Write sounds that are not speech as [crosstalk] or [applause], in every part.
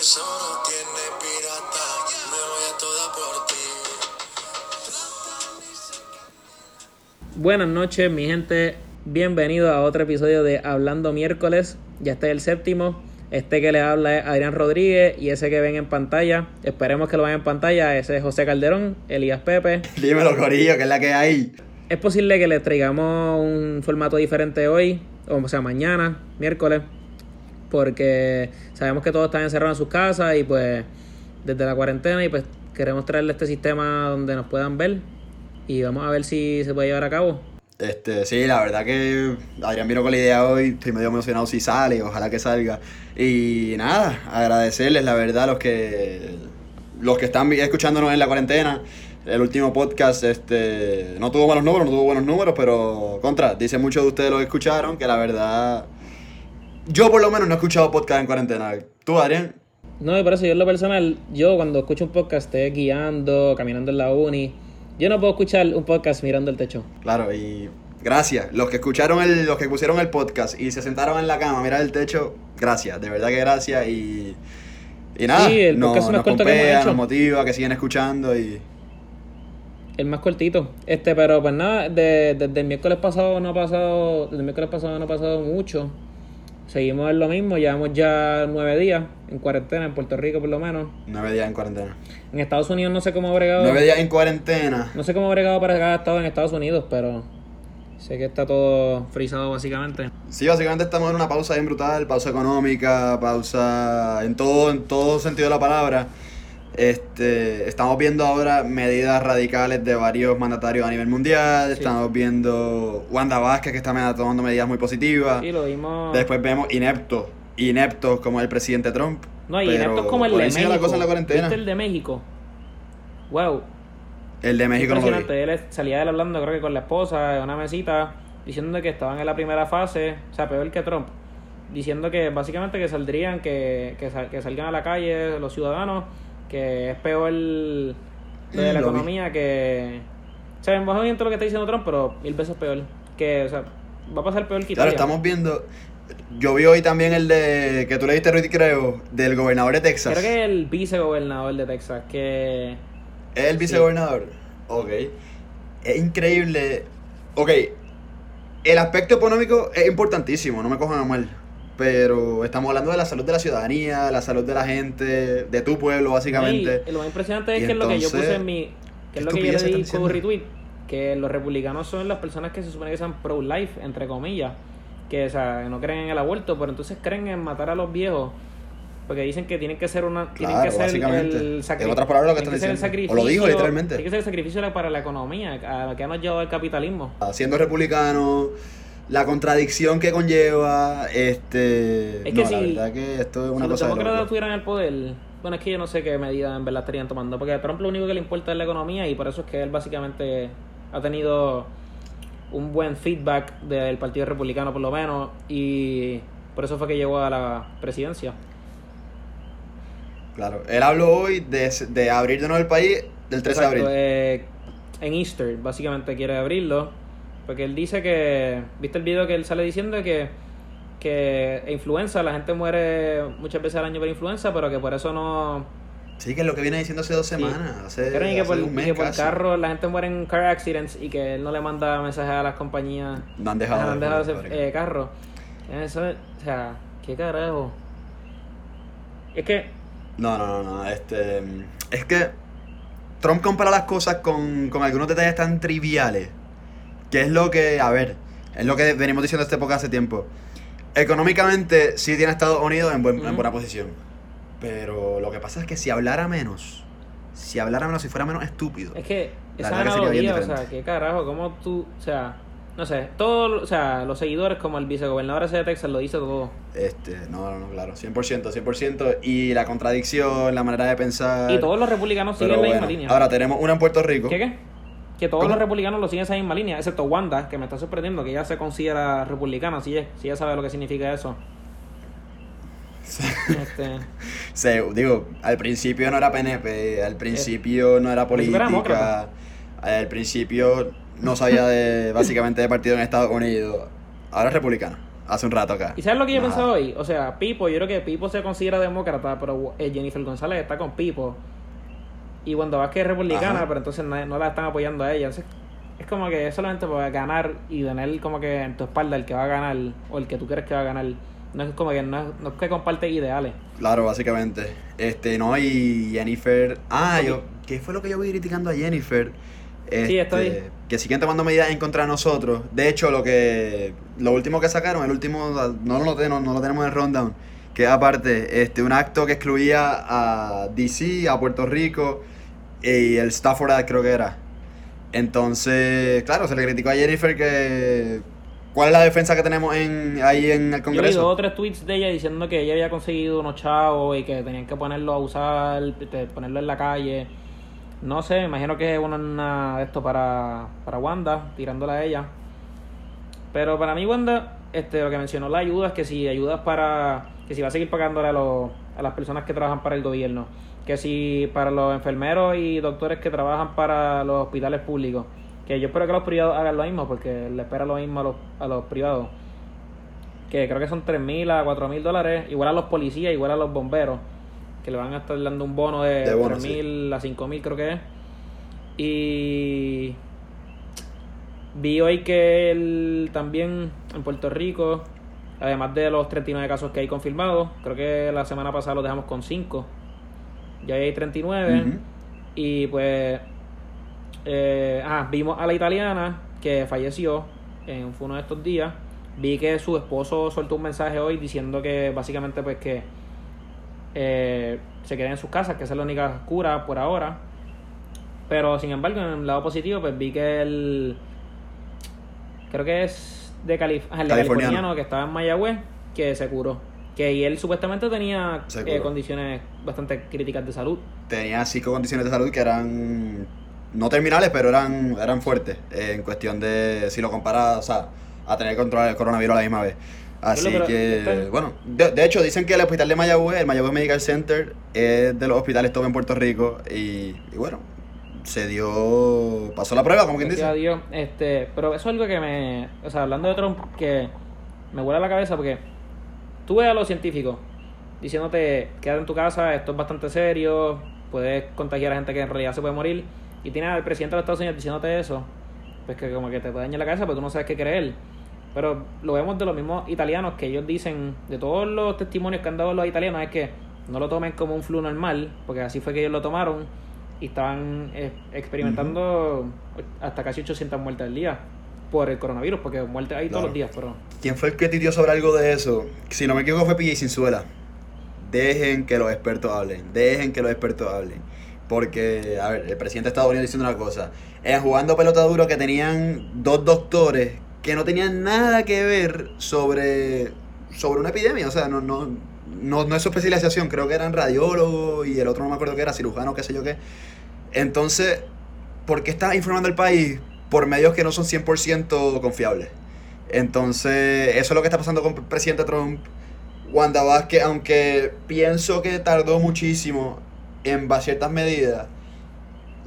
Eso no tiene pirata. Me voy a toda por ti. Buenas noches, mi gente. Bienvenido a otro episodio de Hablando Miércoles. Ya está el séptimo. Este que le habla es Adrián Rodríguez y ese que ven en pantalla, esperemos que lo vean en pantalla, ese es José Calderón, Elías Pepe. Dímelo, Corillo, que es la que hay. Es posible que les traigamos un formato diferente hoy, o sea, mañana, miércoles, porque sabemos que todos están encerrados en sus casas y pues desde la cuarentena y pues queremos traerle este sistema donde nos puedan ver y vamos a ver si se puede llevar a cabo. Este, sí, la verdad que Adrián vino con la idea hoy, estoy medio emocionado si sale, ojalá que salga. Y nada, agradecerles la verdad a los que los que están escuchándonos en la cuarentena. El último podcast este no tuvo buenos números, no tuvo buenos números, pero contra, dice muchos de ustedes lo que escucharon, que la verdad yo por lo menos no he escuchado podcast en cuarentena. ¿Tú, Adrián? No, por eso yo en lo personal, yo cuando escucho un podcast esté guiando, caminando en la uni, yo no puedo escuchar un podcast mirando el techo. Claro, y gracias. Los que escucharon el, los que pusieron el podcast y se sentaron en la cama a mirar el techo, gracias, de verdad que gracias y y nada, Sí, el nos, podcast más nos corto que hemos pompea, hecho. nos motiva, que siguen escuchando y El más cortito. Este, pero pues nada, de- desde el miércoles pasado no ha pasado, desde el miércoles pasado no ha pasado mucho. Seguimos en lo mismo, llevamos ya nueve días en cuarentena, en Puerto Rico por lo menos. nueve días en cuarentena. En Estados Unidos no sé cómo ha bregado. Nueve días en cuarentena. No sé cómo ha bregado para cada estado en Estados Unidos, pero sé que está todo frisado básicamente. Sí, básicamente estamos en una pausa bien brutal, pausa económica, pausa en todo, en todo sentido de la palabra. Este, estamos viendo ahora medidas radicales de varios mandatarios a nivel mundial. Sí. Estamos viendo Wanda Vázquez que está tomando medidas muy positivas. Y lo vimos. Después vemos ineptos, ineptos como el presidente Trump. no, y pero ineptos como el de México. la cosa en la cuarentena. ¿Viste el de México? Wow. El de México no lo vi. Él salía él hablando, creo que con la esposa, en una mesita, diciendo que estaban en la primera fase, o sea, peor que Trump. Diciendo que básicamente que saldrían, que, que, sal- que salgan a la calle los ciudadanos, que es peor lo de la economía, que. O sea, bien todo lo que está diciendo Trump, pero mil veces peor. Que, o sea, va a pasar peor que Claro, Italia. estamos viendo. Yo vi hoy también el de. que tú le diste, Rudy, creo, del gobernador de Texas. Creo que el vicegobernador de Texas, que. ¿Es el vicegobernador? Ok. Es increíble. Ok. El aspecto económico es importantísimo, no me cojan a mal. Pero estamos hablando de la salud de la ciudadanía, de la salud de la gente, de tu pueblo, básicamente. Y lo más impresionante es Y que es lo que yo puse en mi. Que es lo ¿qué que yo le di como retweet. Que los republicanos son las personas que se supone que sean pro-life, entre comillas. Que, o sea, no creen en el aborto, pero entonces creen en matar a los viejos. Porque dicen que tienen que ser una. tienen Claro, que ser el sacri- En otras palabras, lo que están diciendo. O lo dijo sacrificio- literalmente. Tiene que ser el sacrificio para la economía, a lo que nos llevado el capitalismo. Siendo republicano, la contradicción que conlleva, este... Es que no, la si- verdad que esto es una si los cosa de demócratas loco. tuvieran el poder, bueno, es que yo no sé qué medidas en verdad estarían tomando, porque Trump lo único que le importa es la economía y por eso es que él básicamente ha tenido un buen feedback del Partido Republicano por lo menos y por eso fue que llegó a la presidencia. Claro, él habló hoy de, de abrir de nuevo el país del 13 Exacto, de abril. eh, en Easter básicamente quiere abrirlo, porque él dice que, ¿viste el video que él sale diciendo que que influenza, la gente muere muchas veces al año por influenza, pero que por eso no Sí, que es lo que viene diciendo hace dos semanas, hace, que por, un mes y que por carro la gente muere en car accidents y que él no le manda mensajes a las compañías. No han dejado no de han dejado joder, ese eh, carro. Eso, o sea, ¿qué carajo? Es que, No, no, no, no, este... Es que Trump compara las cosas con, con algunos detalles tan triviales, que es lo que, a ver, es lo que venimos diciendo esta época hace tiempo. Económicamente sí tiene Estados Unidos en, buen- en buena posición, pero lo que pasa es que si hablara menos, si hablara menos, si fuera menos estúpido, es que esa que analogía, o sea. ¿qué carajo? ¿Cómo tú, o sea, no sé, todos, o sea, los seguidores como el vicegobernador ese de Texas lo dice todo. este, no, no, no, claro, 100%, 100%, y la contradicción, la manera de pensar... Y todos los republicanos siguen la bueno, misma línea. ahora tenemos una en Puerto Rico. ¿Qué qué? Que todos los republicanos lo siguen esa misma línea, excepto Wanda, que me está sorprendiendo que ella se considera republicana, si ella, si ella sabe lo que significa eso. Este, [laughs] Se, digo, al principio no era PNP, al principio no era política, al principio no sabía de, [laughs] básicamente de partido en Estados Unidos. Ahora es republicana. hace un rato acá. ¿Y sabes lo que yo he pensado hoy? O sea, Pipo, yo creo que Pipo se considera demócrata, pero eh, Jennifer González está con Pipo. Y Wanda Vázquez es republicana, Ajá. pero entonces no, no la están apoyando a ella. Entonces, es como que solamente para ganar y tener como que en tu espalda el que va a ganar o el que tú crees que va a ganar. No es como que no, no es que comparte ideales. Claro, básicamente. Este, no, y Jennifer. Ah, yo. ¿Qué fue lo que yo vi criticando a Jennifer? Sí, estoy. Este, Que siguen tomando medidas en contra de nosotros. De hecho, lo que. Lo último que sacaron, el último. No lo, tenemos, no lo tenemos en el rundown. Que aparte, este, un acto que excluía a DC, a Puerto Rico y el Stafford creo que era. Entonces, claro, se le criticó a Jennifer que. ¿Cuál es la defensa que tenemos en, ahí en el Yo vi Congreso? dos o tres tweets de ella diciendo que ella había conseguido unos chavos y que tenían que ponerlo a usar, ponerlo en la calle. No sé, me imagino que es una, una de esto para, para Wanda, tirándola a ella. Pero para mí, Wanda, este, lo que mencionó la ayuda es que si ayudas para. que si va a seguir pagándole a, los, a las personas que trabajan para el gobierno. Que si para los enfermeros y doctores que trabajan para los hospitales públicos. Que yo espero que los privados hagan lo mismo, porque le espera lo mismo a los, a los privados que creo que son 3 mil a 4 mil dólares, igual a los policías, igual a los bomberos, que le van a estar dando un bono de, De bono, 3 mil a 5 mil creo que es. Y vi hoy que el- también en Puerto Rico, además de los 39 casos que hay confirmados, creo que la semana pasada los dejamos con 5, ya hay 39. Ujú. Y pues, eh, ah, vimos a la italiana que falleció en fue uno de estos días. Vi que su esposo soltó un mensaje hoy diciendo que básicamente pues que eh, se queden en sus casas, que esa es la única cura por ahora. Pero sin embargo, en el lado positivo, pues vi que él, creo que es de, Calif ah, el de Californiano. californiano que estaba en Mayagüez, que se curó. Que y él supuestamente tenía eh, condiciones bastante críticas de salud. tenía cinco condiciones de salud que eran no terminales, pero eran, eran fuertes eh, en cuestión de si lo comparas, o sea, a tener control del coronavirus a la misma vez. Así Pero, pero, que, bueno, de, de hecho dicen que el hospital de Mayagüez, el Mayagüez Medical Center, es de los hospitales top en Puerto Rico y, y bueno, se dio, pasó la prueba, como quien dice. Este, pero eso es algo que me, o sea, hablando de Trump, que me vuela la cabeza porque tú ves a los científicos diciéndote, quédate en tu casa, esto es bastante serio, puedes contagiar a gente que en realidad se puede morir, y tienes al presidente de los Estados Unidos diciéndote eso, pues que como que te puede dañar la cabeza, pero tú no sabes qué creer. Pero lo vemos de los mismos italianos que ellos dicen, de todos los testimonios que han dado los italianos, es que no lo tomen como un flu normal, porque así fue que ellos lo tomaron y estaban eh, experimentando hasta casi 800 muertes al día por el coronavirus, porque muertes hay todos los días, pero ¿Quién fue el que titió sobre algo de eso? Si no me equivoco fue PJ Sinzuela. Dejen que los expertos hablen. Dejen que los expertos hablen. Porque, a ver, el presidente de Estados Unidos diciendo una cosa. En jugando pelota duro que tenían dos doctores que no tenían nada que ver sobre, sobre una epidemia. O sea, no, no, no, no es su especialización. Creo que eran radiólogos y el otro no me acuerdo qué era, cirujano, qué sé yo qué. Entonces, ¿por qué está informando el país por medios que no son 100% confiables? Entonces, eso es lo que está pasando con el presidente Trump. Wanda Vázquez, aunque pienso que tardó muchísimo en ciertas medidas,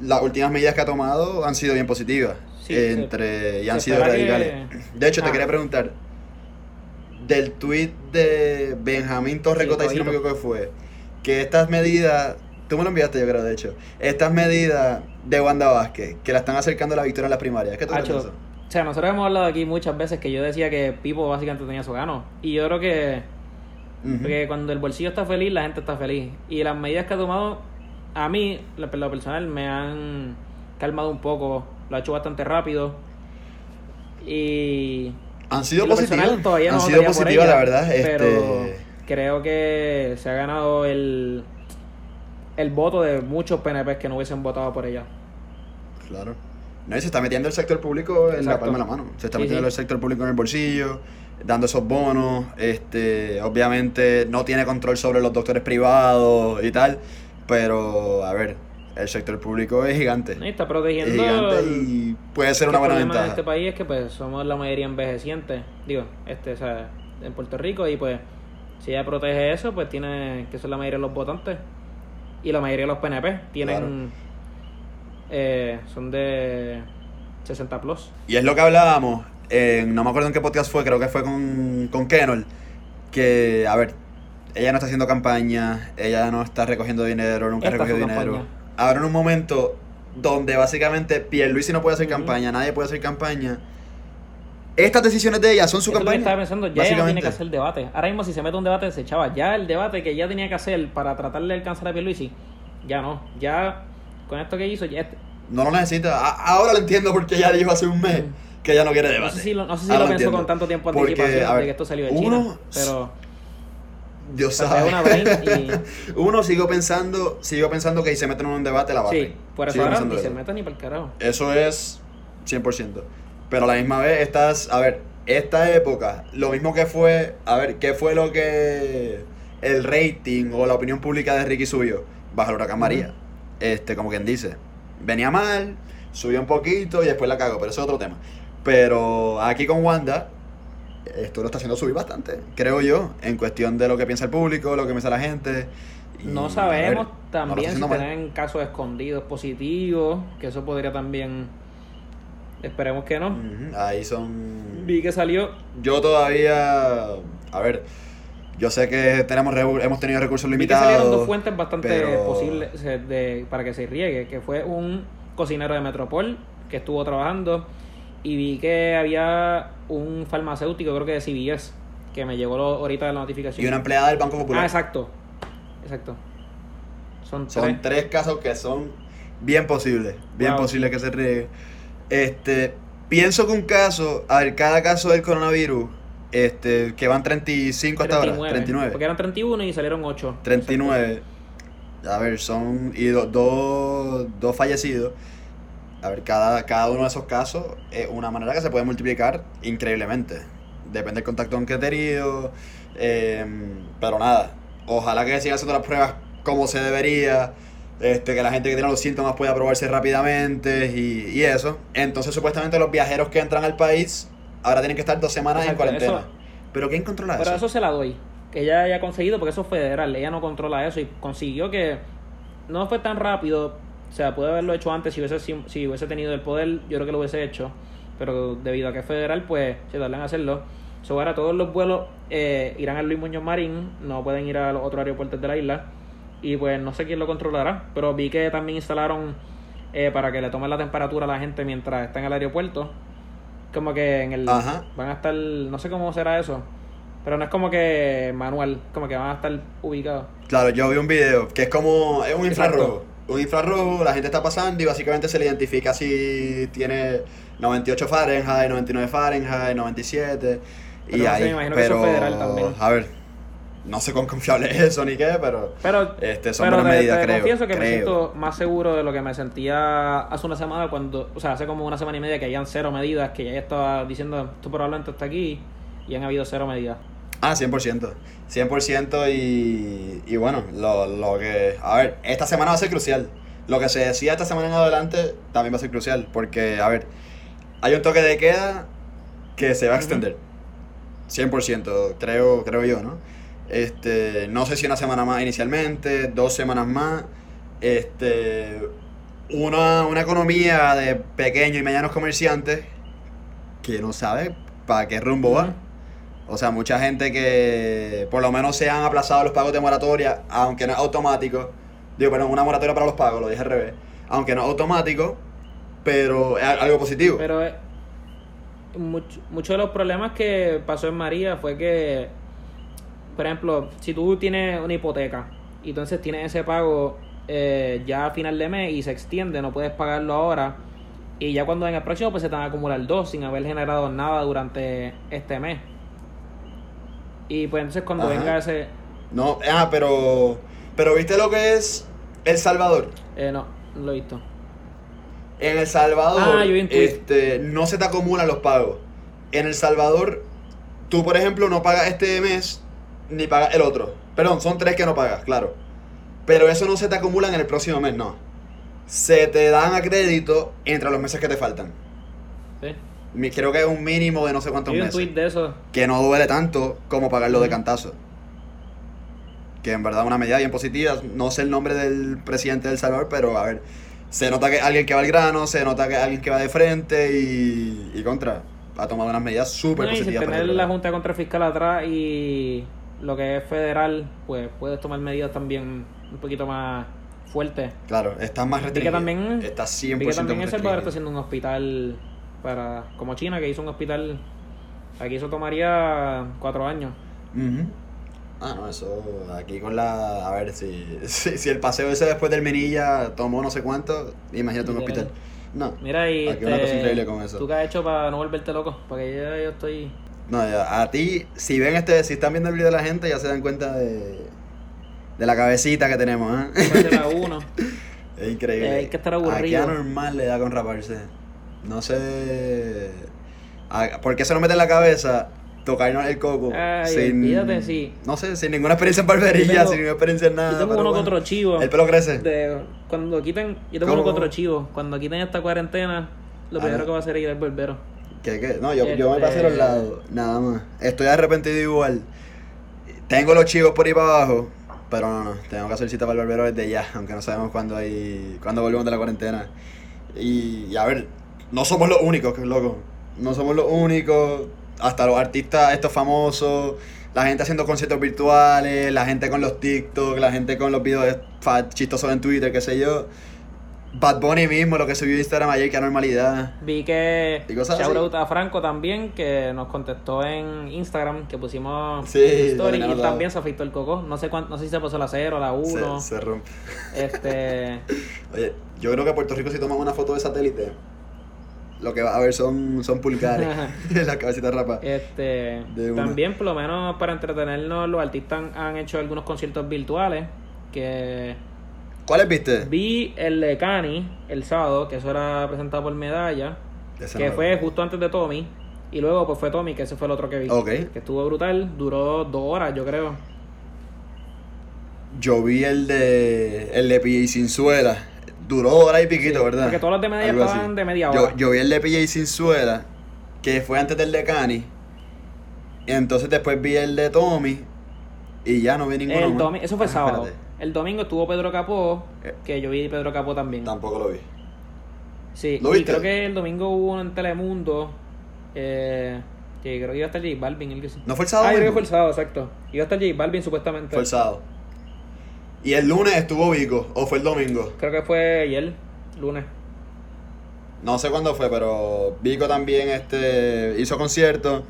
las últimas medidas que ha tomado han sido bien positivas. Sí, se- entre, y han sido que- radicales. De hecho, te Ah. quería preguntar, del tweet de Benjamín Torrecota, Sí, si no me equivoco que fue, que estas medidas, tú me lo enviaste yo creo, de hecho, estas medidas de Wanda Vázquez, que la están acercando a la victoria en las primarias, ¿qué tú Hacho, eso? o sea, nosotros hemos hablado aquí muchas veces que yo decía que Pipo básicamente tenía su gano. Y yo creo que Ujú. Porque cuando el bolsillo está feliz, la gente está feliz. Y las medidas que ha tomado, a mí, lo lo personal, me han calmado un poco. Lo ha hecho bastante rápido. Y. Han sido positivas, no han sido positivas, la verdad. Pero Este, creo que se ha ganado el. El voto de muchos PNP que no hubiesen votado por ella. Claro. No, y se está metiendo el sector público en la Exacto. palma de la mano. Se está Sí, metiendo sí. el sector público en el bolsillo, dando esos bonos. Este, obviamente no tiene control sobre los doctores privados y tal. Pero, a ver, el sector público es gigante. Y está Es protegiendo. gigante el- y puede ser una buena el problema ventaja. de este país es que pues somos la mayoría envejeciente digo este o sea en Puerto Rico y pues si ella protege eso pues tiene que ser la mayoría de los votantes y la mayoría de los PNP tienen eh, son de 60 plus Y es lo que hablábamos. en- no me acuerdo en qué podcast fue, creo que fue con, con Kenol, que, a ver, ella no está haciendo campaña, ella no está recogiendo dinero, nunca Esta recogió fue dinero. campaña. Ahora en un momento donde básicamente Pierluisi no puede hacer campaña, nadie puede hacer campaña, estas decisiones de ella son su Eso es lo que campaña. estaba pensando, ya ella no tiene que hacer debate. Ahora mismo si se mete un debate se echaba. Ya el debate que ella tenía que hacer para tratar de alcanzar a Pierluisi, ya no. Ya con esto que hizo, ya este- No lo necesita. A- ahora lo entiendo porque ella dijo hace un mes que ella no quiere no debate. sé si lo, no sé si Ahora lo pensó con tanto tiempo Porque, anticipación ver, de que esto salió de uno- China. Pero Dios sabe. brain [laughs] Uno sigo pensando, sigo pensando que si se meten en un debate la y... barren. Sí, por eso ahora ni se meta ni para el carajo. Eso es 100%. Pero a la misma vez estás, a ver, esta época, lo mismo que fue, a ver, ¿qué fue lo que el rating o la opinión pública de Ricky subió? Bajo el huracán María. Este, como quien dice, venía mal, subió un poquito y después la cagó, pero eso es otro tema. Pero aquí con Wanda, esto lo está haciendo subir bastante, creo yo, en cuestión de lo que piensa el público, lo que piensa la gente. y, No sabemos ver, no también si tienen casos escondidos positivos, que eso podría también... Esperemos que no. Ujú, Ahí son Vi que salió Yo todavía, a ver, yo sé que tenemos hemos tenido recursos Vi que salieron dos limitados. fuentes bastante pero- posibles de, para que se riegue, que fue un cocinero de Metropol que estuvo trabajando y vi que había un farmacéutico, creo que de CVS, que me llegó lo- ahorita la notificación. Y una empleada del Banco Popular. Ah, exacto. Exacto. Son, Son tres. tres casos que son bien posibles, bien Wow. posibles que se riegue. Este, pienso que un caso, a ver, cada caso del coronavirus, este, que van 35 hasta ahora, 39. Porque eran 31 y salieron 8. 39. A ver, son. Y do- dos dos fallecidos. A ver, cada, cada uno de esos casos es una manera que se puede multiplicar increíblemente. Depende del contacto que he tenido. eh, pero nada, ojalá que sigan haciendo las pruebas como se debería. Este, que la gente que tiene los síntomas pueda probarse rápidamente y, y eso. Entonces, supuestamente, los viajeros que entran al país ahora tienen que estar dos semanas en cuarentena. eso- pero ¿quién controla Pero eso? eso se la doy. Que ella haya conseguido, porque eso es federal. Ella no controla eso y consiguió que no fue tan rápido. O sea, puede haberlo hecho antes si hubiese, si, si hubiese tenido el poder. Yo creo que lo hubiese hecho. Pero debido a que es federal, pues se tardan en hacerlo. So, ahora todos los vuelos eh, irán al Luis Muñoz Marín. No pueden ir a los otros aeropuertos de la isla. Y pues no sé quién lo controlará. Pero vi que también instalaron eh, para que le tomen la temperatura a la gente mientras está en el aeropuerto. Como que en el. Ajá. Van a estar. No sé cómo será eso. Pero no es como que manual. Como que van a estar ubicados. Claro, yo vi un video que es como, es un Exacto. infrarrojo. Un infrarrojo, la gente está pasando y básicamente se le identifica si tiene 98 Fahrenheit, 99 Fahrenheit, 97. Pero y no sé, ahí, me imagino que eso pero, es federal también. a ver, no sé cuán confiable es eso ni qué, pero Pero, este, son pero buenas te, medidas, te creo. confieso que me creo. siento más seguro de lo que me sentía hace una semana cuando, o sea, hace como una semana y media que habían cero medidas, que ya estaba diciendo, tú probablemente está aquí y han habido cero medidas. Ah, 100%. 100% y, y bueno, lo, lo que... A ver, esta semana va a ser crucial. Lo que se decía esta semana en adelante también va a ser crucial. Porque, a ver, hay un toque de queda que se va a extender. 100%, creo, creo yo, ¿no? Este, no sé si una semana más inicialmente, dos semanas más. Este, una, una economía de pequeños y medianos comerciantes que no sabe para qué rumbo va. O sea, mucha gente que por lo menos se han aplazado los pagos de moratoria, aunque no es automático. Digo, perdón, una moratoria para los pagos, lo dije al revés. Aunque no es automático, pero es algo positivo. Pero eh, mucho, muchos de los problemas que pasó en María fue que, por ejemplo, si tú tienes una hipoteca y entonces tienes ese pago eh, ya a final de mes y se extiende, no puedes pagarlo ahora. Y ya cuando en el próximo pues se te van a acumular dos sin haber generado nada durante este mes. Y pues entonces cuando Ajá. venga ese... No, ah, pero pero ¿viste lo que es El Salvador? eh, no, no lo he visto. En El Salvador, Ah, este, no se te acumulan los pagos. En El Salvador, tú, por ejemplo, no pagas este mes ni pagas el otro. Perdón, son tres que no pagas, claro. Pero eso no se te acumula en el próximo mes, no. Se te dan a crédito entre los meses que te faltan. ¿sí? Creo que es un mínimo de no sé cuántos vi un meses. tweet de eso. Que no duele tanto como pagarlo de cantazo. Que en verdad es una medida bien positiva. No sé el nombre del presidente del Salvador, pero a ver. Se nota que alguien que va al grano, se nota que alguien que va de frente y, y contra. ha tomado unas medidas súper No, y sin positivas. para tener la. Junta de Control Fiscal atrás y lo que es federal, pues puedes tomar medidas también un poquito más fuertes. Claro, está más Vi que restringido. también, está 100% vi que también El Salvador está haciendo un hospital para como China, que hizo un hospital. Aquí eso tomaría cuatro años. Ujú. Ah, no, eso aquí con la... A ver, si, [laughs] si, si el paseo ese después del Minilla tomó no sé cuánto, imagínate un hospital. No, Mira, y aquí una este, cosa increíble con eso. ¿Tú qué has hecho para no volverte loco? Porque ya yo estoy. No, ya, a ti, si ven este, si están viendo el video de la gente, ya se dan cuenta de, de la cabecita que tenemos, ¿eh? uno. [laughs] Es increíble. Eh, hay que estar aburrido. Aquí anormal le da con raparse. No sé. ¿Por qué se nos mete en la cabeza tocarnos el coco? Ay, sin, olvídate, sí. No sé, sin ninguna experiencia en barbería, tengo- sin ninguna experiencia en nada. yo tengo uno bueno. otro chivo. El pelo crece. De, cuando quiten, yo tengo ¿Cómo, uno otro chivo. Cuando quiten esta cuarentena, lo Ah. primero que va a hacer es ir al barbero. ¿Qué, qué? No, yo, yo me Este- pasé a los lados, nada más. Estoy arrepentido igual. Tengo los chivos por ahí para abajo, pero no, no. Tengo que hacer cita para el barbero desde ya, aunque no sabemos cuándo, hay, cuándo volvemos de la cuarentena. Y, y a ver, no somos los únicos, que es loco. No somos los únicos. Hasta los artistas, estos famosos, la gente haciendo conciertos virtuales, la gente con los TikTok, la gente con los videos chistosos en Twitter, qué sé yo. Bad Bunny mismo, lo que subió a Instagram ayer, qué anormalidad. Vi que Y cosas shout así. out a Franco también, que nos contestó en Instagram, que pusimos Sí, story y también se afeitó el coco. No sé cuánto, no sé si se pasó la 0 la 1. Se, se rompe. Este, [laughs] Oye, yo creo que Puerto Rico si toman una foto de satélite, lo que va a ver son, son pulgares. [laughs] [laughs] la cabecita rapa. este también por lo menos para entretenernos los artistas han, han hecho algunos conciertos virtuales que ¿Cuáles viste? vi el de Cani el sábado, que eso era presentado por Medalla, Ese que no. fue justo antes de Tommy. Y luego pues fue Tommy, que ese fue el otro que vi. Ok. Que estuvo brutal, duró dos horas, yo creo. Yo vi el de el de PJ Sinzuela. Duró hora y piquito, Sí, ¿verdad? porque todos los de media Algo estaban de media Yo, hora. yo vi el de PJ Sinzuela, que fue antes del de Cani. Y entonces después vi el de Tommy. Y ya no vi ninguno. El domi- eso fue Ah, sábado. espérate. El domingo estuvo Pedro Capó, Eh. que yo vi Pedro Capó también. Tampoco lo vi. Sí, ¿Lo y viste? creo que el domingo hubo uno en Telemundo. Eh, que creo que iba a estar J Balvin. El que sí. ¿No fue el sábado? Ah, creo que fue el sábado, exacto. Iba a estar J Balvin supuestamente. Fue el sábado. Y el lunes estuvo Vico, o fue el domingo. Creo que fue ayer, lunes. No sé cuándo fue, pero Vico también este, hizo concierto.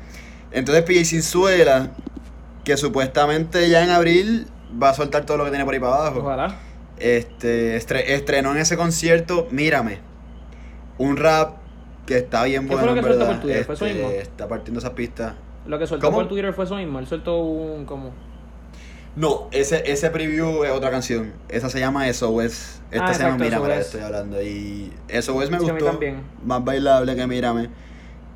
Entonces PJ Sinzuela, que supuestamente ya en abril va a soltar todo lo que tiene por ahí para abajo. Ojalá. Este, estre- estrenó en ese concierto, mírame, un rap que está bien ¿Qué fue bueno. lo que en soltó verdad. por Twitter? ¿Fue eso Este, mismo? Está partiendo esas pistas. Lo que soltó ¿Cómo? por Twitter fue eso mismo. Él soltó un. como. No, ese, ese preview es otra canción. Esa se llama SOS. Esta Ah, se llama exacto, Mírame, la estoy hablando. Y SOS me Sí, a mí gustó. también. Más bailable que Mírame.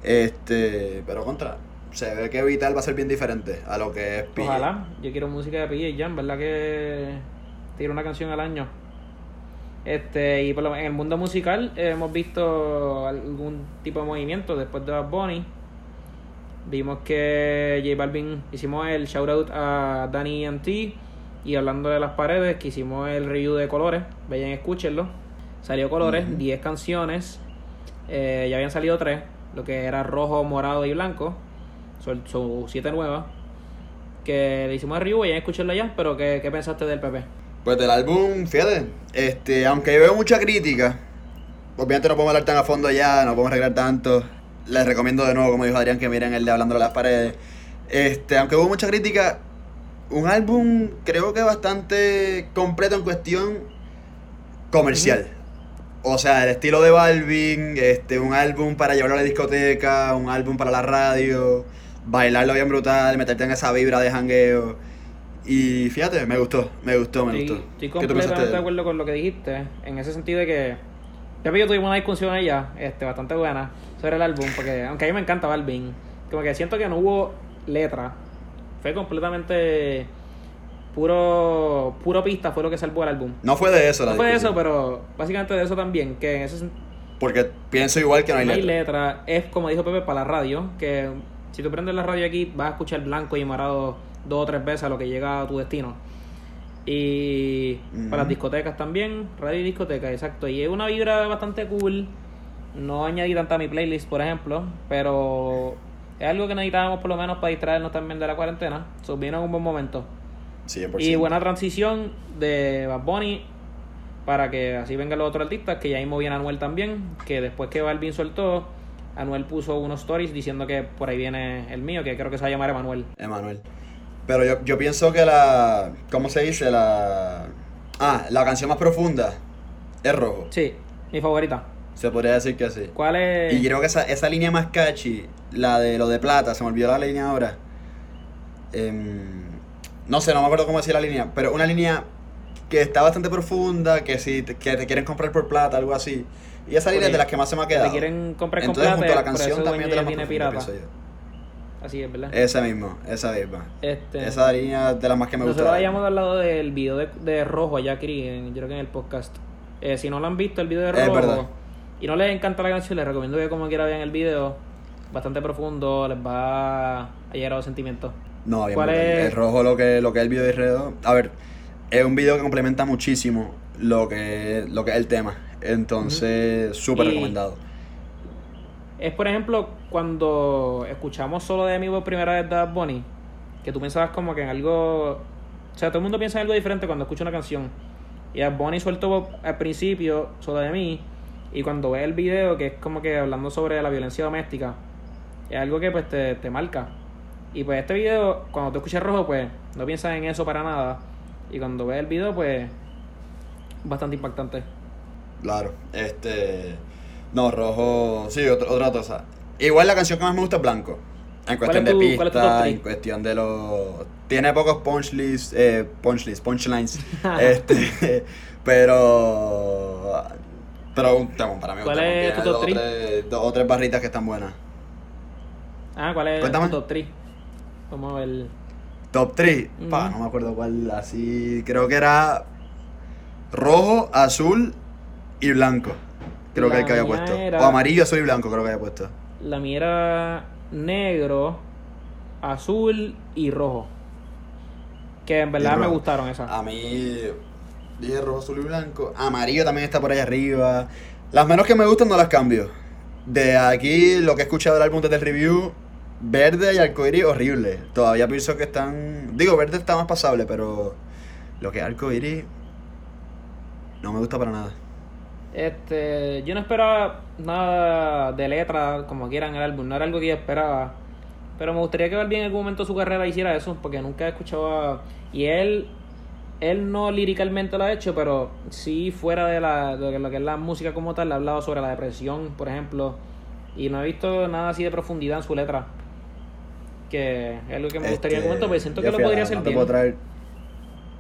Este, pero contra. Se ve que Vital va a ser bien diferente a lo que es PJ. Ojalá. Yo quiero música de PJ Jam, ¿verdad? Que tira una canción al año. Este, y por lo- en el mundo musical eh, hemos visto algún tipo de movimiento después de Bad Bunny. Vimos que J Balvin hicimos el shout out a Danny T y hablando de las paredes, que hicimos el review de colores. Vayan, escúchenlo. Salió colores, 10 canciones. Eh, ya habían salido 3, lo que era rojo, morado y blanco. Son, son siete nuevas. Que le hicimos el review, vayan a escucharlo ya. Pero, ¿qué, qué pensaste del PP? Pues del álbum, fíjate, este, aunque yo veo mucha crítica, obviamente no podemos hablar tan a fondo ya, no podemos arreglar tanto. Les recomiendo de nuevo, como dijo Adrián, que miren el de Hablando de las Paredes. Este, aunque hubo mucha crítica, un álbum creo que bastante completo en cuestión comercial. O sea, el estilo de Balvin, este, un álbum para llevarlo a la discoteca, un álbum para la radio, bailarlo bien brutal, meterte en esa vibra de jangueo. Y fíjate, me gustó, me gustó, me Estoy, gustó. estoy ¿Qué tú pensaste completamente de acuerdo con lo que dijiste. En ese sentido de que. Yo tuvimos una discusión allá, este, bastante buena, sobre el álbum. Porque, aunque a mí me encanta Balvin, como que siento que no hubo letra. Fue completamente. Puro, puro pista fue lo que salvó el álbum. No fue de eso la No fue de eso, pero básicamente de eso también. Que en ese. Porque pienso igual que no hay no hay letra. letra. Es como dijo Pepe para la radio, que si tú prendes la radio aquí vas a escuchar blanco y morado dos o tres veces a lo que llega a tu destino. Y para las discotecas también, radio y discoteca, exacto. Y es una vibra bastante cool. no añadí tanta a mi playlist, por ejemplo, pero es algo que necesitábamos por lo menos para distraernos también de la cuarentena. So, vino en un buen momento. 100%. Y buena transición de Bad Bunny para que así vengan los otros artistas, que ya mismo viene Anuel también, que después que Balvin soltó, Anuel puso unos stories diciendo que por ahí viene el mío, que creo que se va a llamar Emanuel. Emanuel. Pero yo, yo pienso que la. ¿Cómo se dice? La. Ah, la canción más profunda es rojo. Sí, mi favorita. Se podría decir que sí. ¿Cuál es? Y creo que esa, esa línea más catchy, la de lo de plata, se me olvidó la línea ahora. Em, no sé, no me acuerdo cómo decir la línea, pero una línea que está bastante profunda, que si te, que te quieren comprar por plata, algo así. Y esa línea es de las que más se me ha Que quedado. te quieren comprar Entonces, junto a la canción también más viene profundas, pirata. Así es, ¿verdad? Esa misma, esa misma. Este, Esa línea es de las más que me gusta. Nosotros habíamos hablado del video de, de Rojo allá, Cris, yo creo que en el podcast. Eh, si no lo han visto, el video de Es Rojo, verdad. y no les encanta la canción, les recomiendo que como quiera vean el video. Bastante profundo, les va a llegar a los sentimientos. No, bien ¿Cuál es? El rojo lo que, lo que es el video de Redo. A ver, es un video que complementa muchísimo lo que, lo que es el tema. Entonces, súper Y- recomendado. Es, por ejemplo, cuando escuchamos solo de mí por primera vez de Bad Bunny, que tú pensabas como que en algo... O sea, todo el mundo piensa en algo diferente cuando escucha una canción. Y Bad Bunny suelto al principio solo de mí, y cuando ves el video, que es como que hablando sobre la violencia doméstica, es algo que pues te, te marca. Y pues este video, cuando tú escuchas rojo, pues no piensas en eso para nada. Y cuando ves el video, pues bastante impactante. Claro, este. No, rojo. Sí, otra, otra cosa. Igual la canción que más me gusta es Blanco. En ¿Cuál cuestión tu- de pista, en cuestión de los. Tiene pocos punchlines, eh, punchlines, punchlines. [laughs] este, pero. Pero un tema para mí. ¿Cuál es tu top dos o three? tres- dos o tres barritas que están buenas. Ah, ¿cuál es Cuéntame. tu top 3? Vamos a ver. Top 3, Ujú. pa, no me acuerdo cuál, así, creo que era rojo, azul y blanco. Creo que el que había puesto. era- O amarillo, azul y blanco creo que había puesto. La mía era negro, azul y rojo. Que en verdad me gustaron esas. A mí, dije rojo, azul y blanco. Amarillo también está por ahí arriba. Las menos que me gustan no las cambio. De aquí, lo que he escuchado del álbum desde el review, verde y arcoíris horrible. Todavía pienso que están... Digo, verde está más pasable, pero lo que es arcoíris no me gusta para nada. Este, yo no esperaba nada de letra como quieran el álbum, no era algo que yo esperaba. Pero me gustaría que Balvin en algún momento de su carrera hiciera eso, porque nunca he escuchado a... Y él, él no líricamente lo ha hecho, pero sí fuera de, la, de lo que es la música como tal, ha hablado sobre la depresión, por ejemplo. Y no he visto nada así de profundidad en su letra. Que es algo que me gustaría Este, comentar, porque siento que lo podría hacer no te bien. Puedo traer,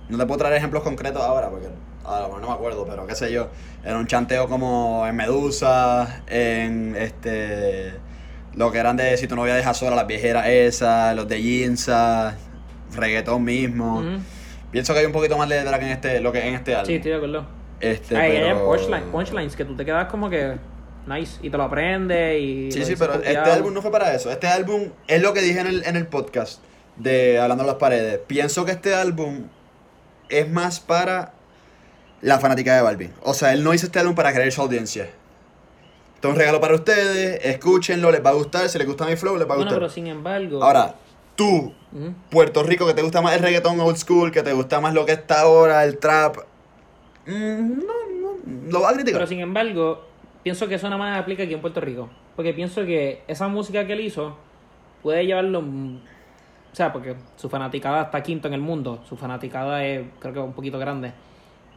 no te puedo traer ejemplos concretos ahora, porque a lo mejor no me acuerdo, pero qué sé yo. En un chanteo como en Medusa, en este. Lo que eran de Si tu novia deja sola, las viejeras esas, los de Jinza, reggaetón mismo. Ujú. Pienso que hay un poquito más de que en este, lo que en este álbum. Sí, estoy de acuerdo. Este, Ay, hay pero- punchlines, punchlines que tú te quedas como que nice y te lo aprendes y Sí, sí, pero este álbum no fue para eso. Este álbum es lo que dije en el, en el podcast de Hablando a las Paredes. Pienso que este álbum es más para la fanática de Balvin. O sea, él no hizo este álbum para creer su audiencia. Esto es un regalo para ustedes, escúchenlo, les va a gustar. Si les gusta mi flow, les va a Bueno, gustar. pero sin embargo. Ahora, tú. Puerto Rico, que te gusta más el reggaetón old school, que te gusta más lo que está ahora, el trap, mm, no, no, lo va a criticar. Pero sin embargo, pienso que eso nada más aplica aquí en Puerto Rico. Porque pienso que esa música que él hizo puede llevarlo. mm, O sea, porque su fanaticada está quinto en el mundo. Su fanaticada es, creo que un poquito grande.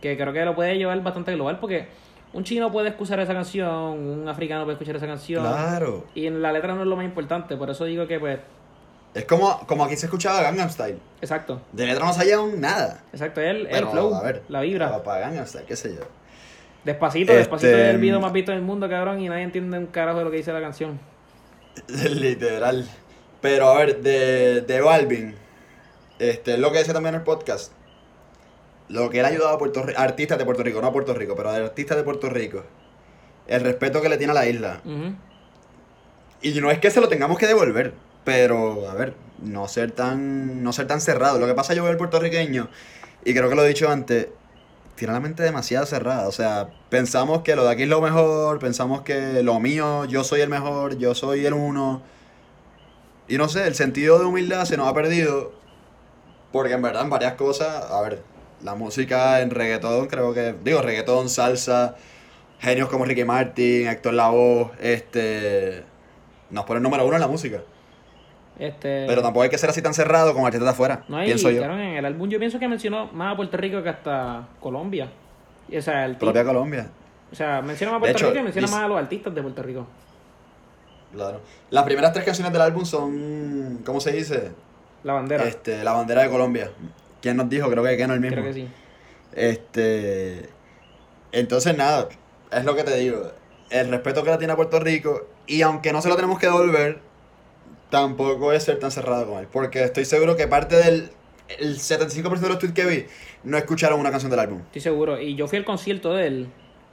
Que creo que lo puede llevar bastante global. Porque un chino puede escuchar esa canción, un africano puede escuchar esa canción. Claro. Y en la letra no es lo más importante. Por eso digo que, pues. Es como, como aquí se escuchaba Gangnam Style. Exacto. De letra no sabía aún nada. Exacto. El, el Pero, flow, a ver, la vibra. Para Gangnam Style, qué sé yo. Despacito, Este- despacito es el video más visto del mundo, cabrón. Y nadie entiende un carajo de lo que dice la canción. [laughs] Literal. Pero a ver, de, de Balvin, este, lo que decía también en el podcast, lo que él ha ayudado a Puerto Rico, artistas de Puerto Rico, no a Puerto Rico, pero a artistas de Puerto Rico, el respeto que le tiene a la isla. Y no es que se lo tengamos que devolver, pero a ver, no ser tan, no ser tan cerrado. Lo que pasa yo veo el puertorriqueño, y creo que lo he dicho antes, tiene la mente demasiado cerrada. O sea, pensamos que lo de aquí es lo mejor, pensamos que lo mío, yo soy el mejor, yo soy el uno. Y no sé, el sentido de humildad se nos ha perdido. Porque en verdad en varias cosas, a ver, la música en reggaetón, creo que, digo, reggaetón, salsa, genios como Ricky Martin, Héctor Lavoe, este, nos ponen número uno en la música. Este, Pero tampoco hay que ser así tan cerrado con artistas de afuera, no hay, pienso yo. claro, en el álbum yo pienso que mencionó más a Puerto Rico que hasta Colombia. Y, o sea, el Propia Colombia. o sea, menciona más a Puerto hecho, Rico y menciona más a los artistas de Puerto Rico. Claro. Las primeras tres canciones del álbum son, ¿cómo se dice? La bandera. Este, la bandera de Colombia. ¿Quién nos dijo? Creo que Keno el mismo. Creo que sí. Este. Entonces, nada, es lo que te digo. El respeto que la tiene a Puerto Rico, y aunque no se lo tenemos que devolver, tampoco es ser tan cerrado con él. Porque estoy seguro que parte del. El 75% de los tweets que vi no escucharon una canción del álbum. Estoy seguro. Y yo fui al concierto de él.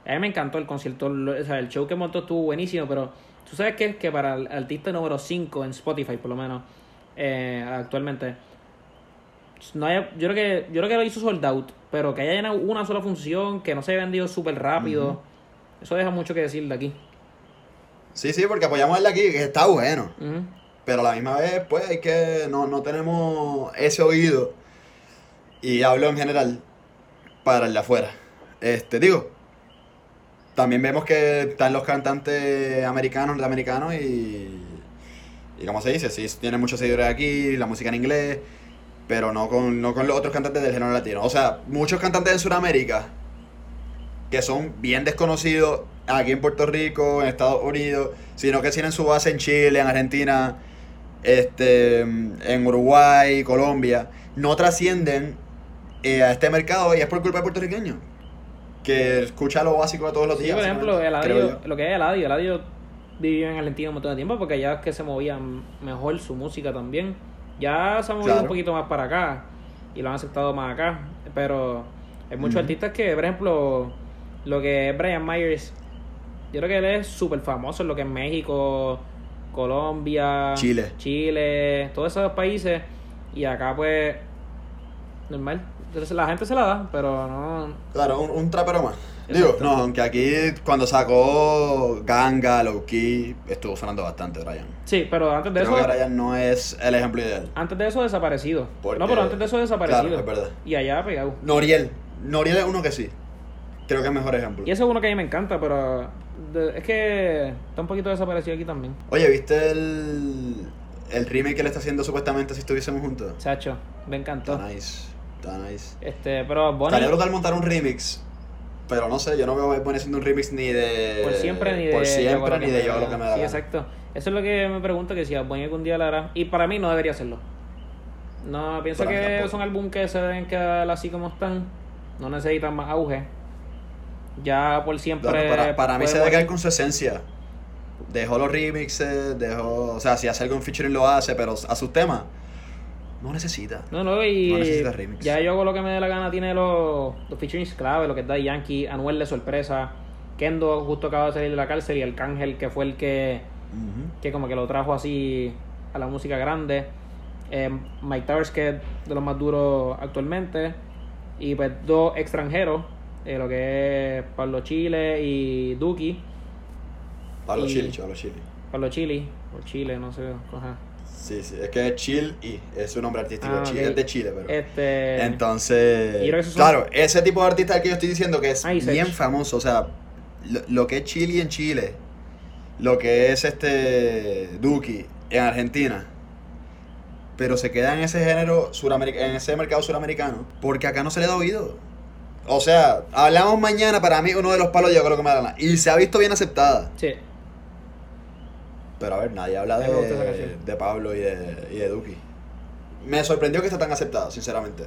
A mí me encantó el concierto. O sea, el show que montó estuvo buenísimo, pero tú sabes que, que para el artista número 5 en Spotify, por lo menos, eh, actualmente, no hay- yo, creo que, yo creo que lo hizo sold out, pero que haya llenado una sola función, que no se haya vendido súper rápido, eso deja mucho que decir de aquí. Sí, sí, porque apoyamos el de aquí, que está bueno. Pero a la misma vez, pues, hay que. No, no tenemos ese oído. Y hablo en general para el de afuera. Este, digo. También vemos que están los cantantes americanos, norteamericanos y. Y como se dice, sí, tienen muchos seguidores aquí, la música en inglés. Pero no con, no con los otros cantantes del género latino. O sea, muchos cantantes en Sudamérica que son bien desconocidos aquí en Puerto Rico, en Estados Unidos, sino que tienen su base en Chile, en Argentina, este, en Uruguay, Colombia, no trascienden eh, a este mercado y es por culpa de puertorriqueños. Que escucha lo básico de todos los Sí, días. por ejemplo, creo Eladio, lo que es Eladio, Eladio vivió en Argentina un montón de tiempo porque allá es que se movía m- mejor su música también. Ya se ha movido Claro. un poquito más para acá y lo han aceptado más acá, pero hay muchos artistas que, por ejemplo, lo que es Brian Myers, yo creo que él es súper famoso en lo que es México, Colombia, Chile. Chile, todos esos países y acá pues normal, Entonces, la gente se la da, pero no... Claro, un, un trapero más. Digo, no, aunque aquí cuando sacó Ganga, Low Key, estuvo sonando bastante Brian. Sí, pero antes de Creo eso... que Brian no es el ejemplo ideal. Antes de eso desaparecido. Porque- No, pero antes de eso desaparecido. Claro, es verdad. Y allá pegado. Noriel. Noriel es uno que sí. Creo que es mejor ejemplo. Y ese es uno que a mí me encanta, pero es que está un poquito desaparecido aquí también. Oye, ¿viste el, el remake que le está haciendo supuestamente si estuviésemos juntos? Chacho, me encantó. Está nice. Está nice. Este, pero Bonnie, Estaría brutal montar un remix. Pero no sé, yo no veo a Bonnie haciendo un remix ni de. por siempre ni de Por siempre ni de yo lo que me da. Sí, la exacto. Eso es lo que me pregunto que si Bonnie algún día lo hará. Y para mí no debería hacerlo. No, pienso que son álbumes que se deben quedar así como están. No necesitan más auge. Ya por siempre. Claro, para, para mí se debe quedar con su esencia. Dejó los remixes, dejó. O sea, si hace algún featuring lo hace, pero a sus temas. No necesita. No, no, y No necesita remix. ya yo hago lo que me dé la gana, tiene los, los featurings clave, lo que es Daddy Yankee, Anuel de sorpresa, Kendo justo acaba de salir de la cárcel y Arcángel que fue el que, que como que lo trajo así a la música grande, eh, Mike Towers que es de los más duros actualmente, y pues dos extranjeros, eh, lo que es Pablo Chile y Duki, Pablo Y- Chili, Pablo Chili. Pablo Chile, o Chile, no sé, ajá. Sí, sí, es que es Chill y es su nombre artístico. Ah, Chill es de Chile, pero. Este, Entonces, son- claro, ese tipo de artista que yo estoy diciendo que es Ah, Sech. bien famoso, o sea, lo, lo que es Chile en Chile, lo que es este Duki en Argentina, pero se queda en ese género en ese mercado suramericano, porque acá no se le da oído. O sea, hablamos mañana, para mí uno de los palos yo creo que me da la y se ha visto bien aceptada. sí, Pero a ver, nadie habla de, canción. de Pablo y de, y de Duki. Me sorprendió que esté tan aceptada, sinceramente.